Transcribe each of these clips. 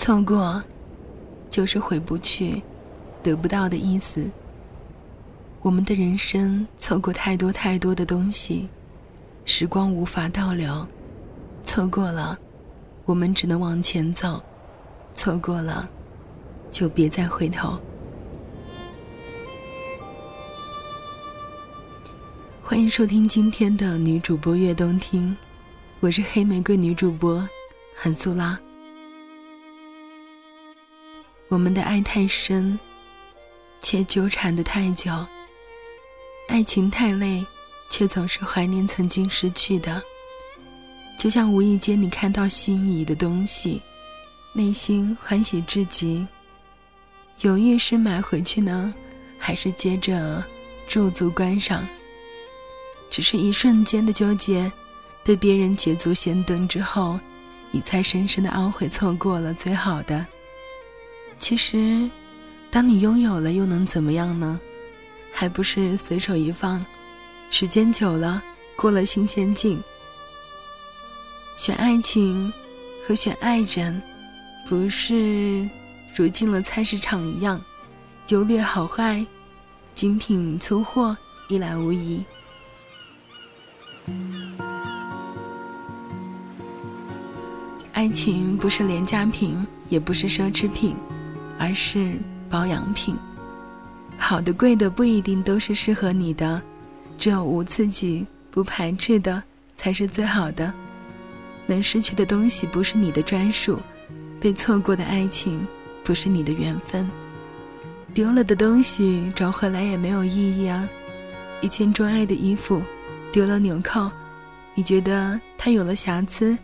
错过，就是回不去、得不到的意思。我们的人生错过太多太多的东西，时光无法倒流。错过了，我们只能往前走；错过了，就别再回头。欢迎收听今天的女主播悦动听，我是黑玫瑰女主播韩素拉。我们的爱太深，却纠缠的太久；爱情太累，却总是怀念曾经失去的。就像无意间你看到心仪的东西，内心欢喜至极，犹豫是买回去呢，还是接着驻足观赏？只是一瞬间的纠结，被别人捷足先登之后，你才深深的懊悔错过了最好的。其实，当你拥有了，又能怎么样呢？还不是随手一放。时间久了，过了新鲜劲。选爱情和选爱人，不是如进了菜市场一样，优劣好坏、精品粗货一览无遗。爱情不是廉价品，也不是奢侈品。而是保养品，好的、贵的不一定都是适合你的，只有无刺激、不排斥的才是最好的。能失去的东西不是你的专属，被错过的爱情不是你的缘分，丢了的东西找回来也没有意义啊。一件钟爱的衣服，丢了纽扣，你觉得它有了瑕疵，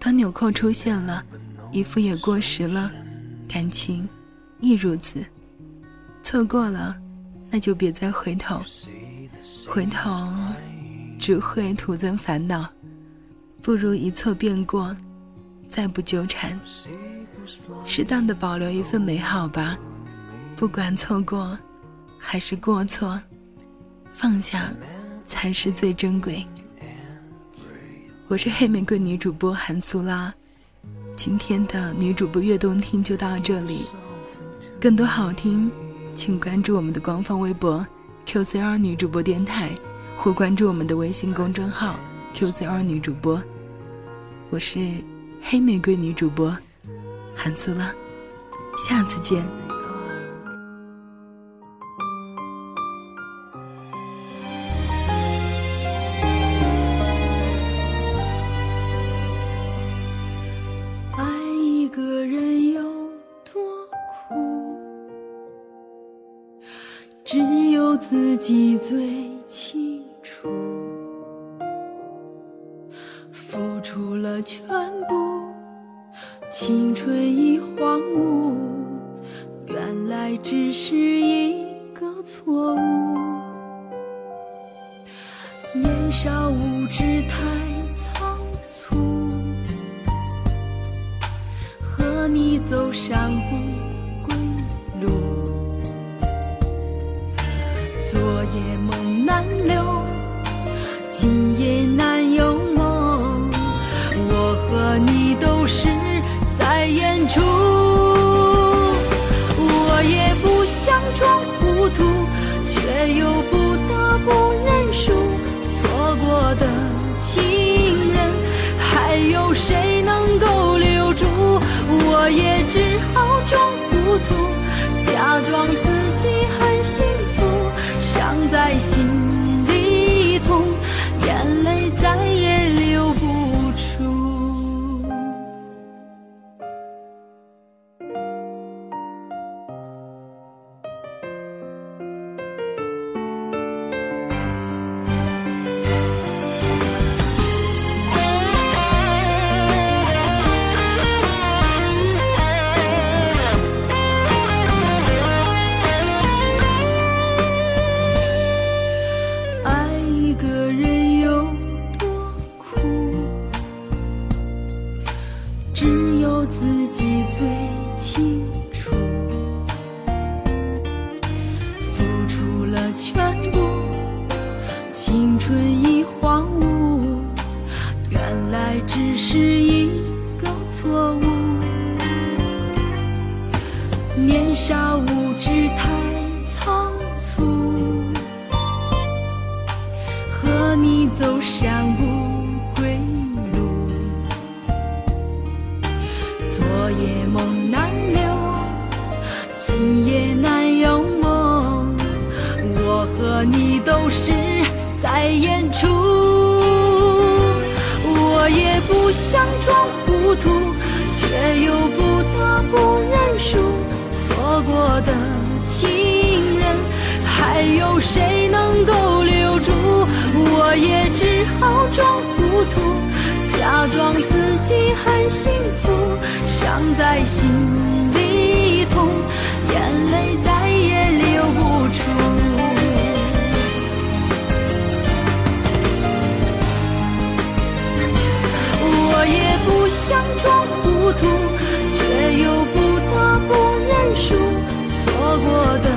当纽扣出现了，衣服也过时了，感情。亦如此，错过了，那就别再回头，回头只会徒增烦恼，不如一错便过，再不纠缠，适当的保留一份美好吧，不管错过还是过错，放下才是最珍贵。我是黑玫瑰女主播韩苏拉，今天的女主播悦动听就到这里。更多好听，请关注我们的官方微博 QCR 女主播电台，或关注我们的微信公众号 QCR 女主播。我是黑玫瑰女主播韩苏拉，下次见。只有自己最清楚付出了全部青春已荒芜原来只是一个错误。年少无知太仓促和你走上不佯装糊涂，却又不得不认输。错过的情人，还有谁能够留住？我也只好装糊涂，假装自想不归路，昨夜梦难留，今夜难有梦。我和你都是在演出，我也不想装糊涂，却又不得不认输。错过的情人，还有谁能够？好装糊涂假装自己很幸福伤在心里痛眼泪再也流不出。我也不想装糊涂却又不得不认输错过的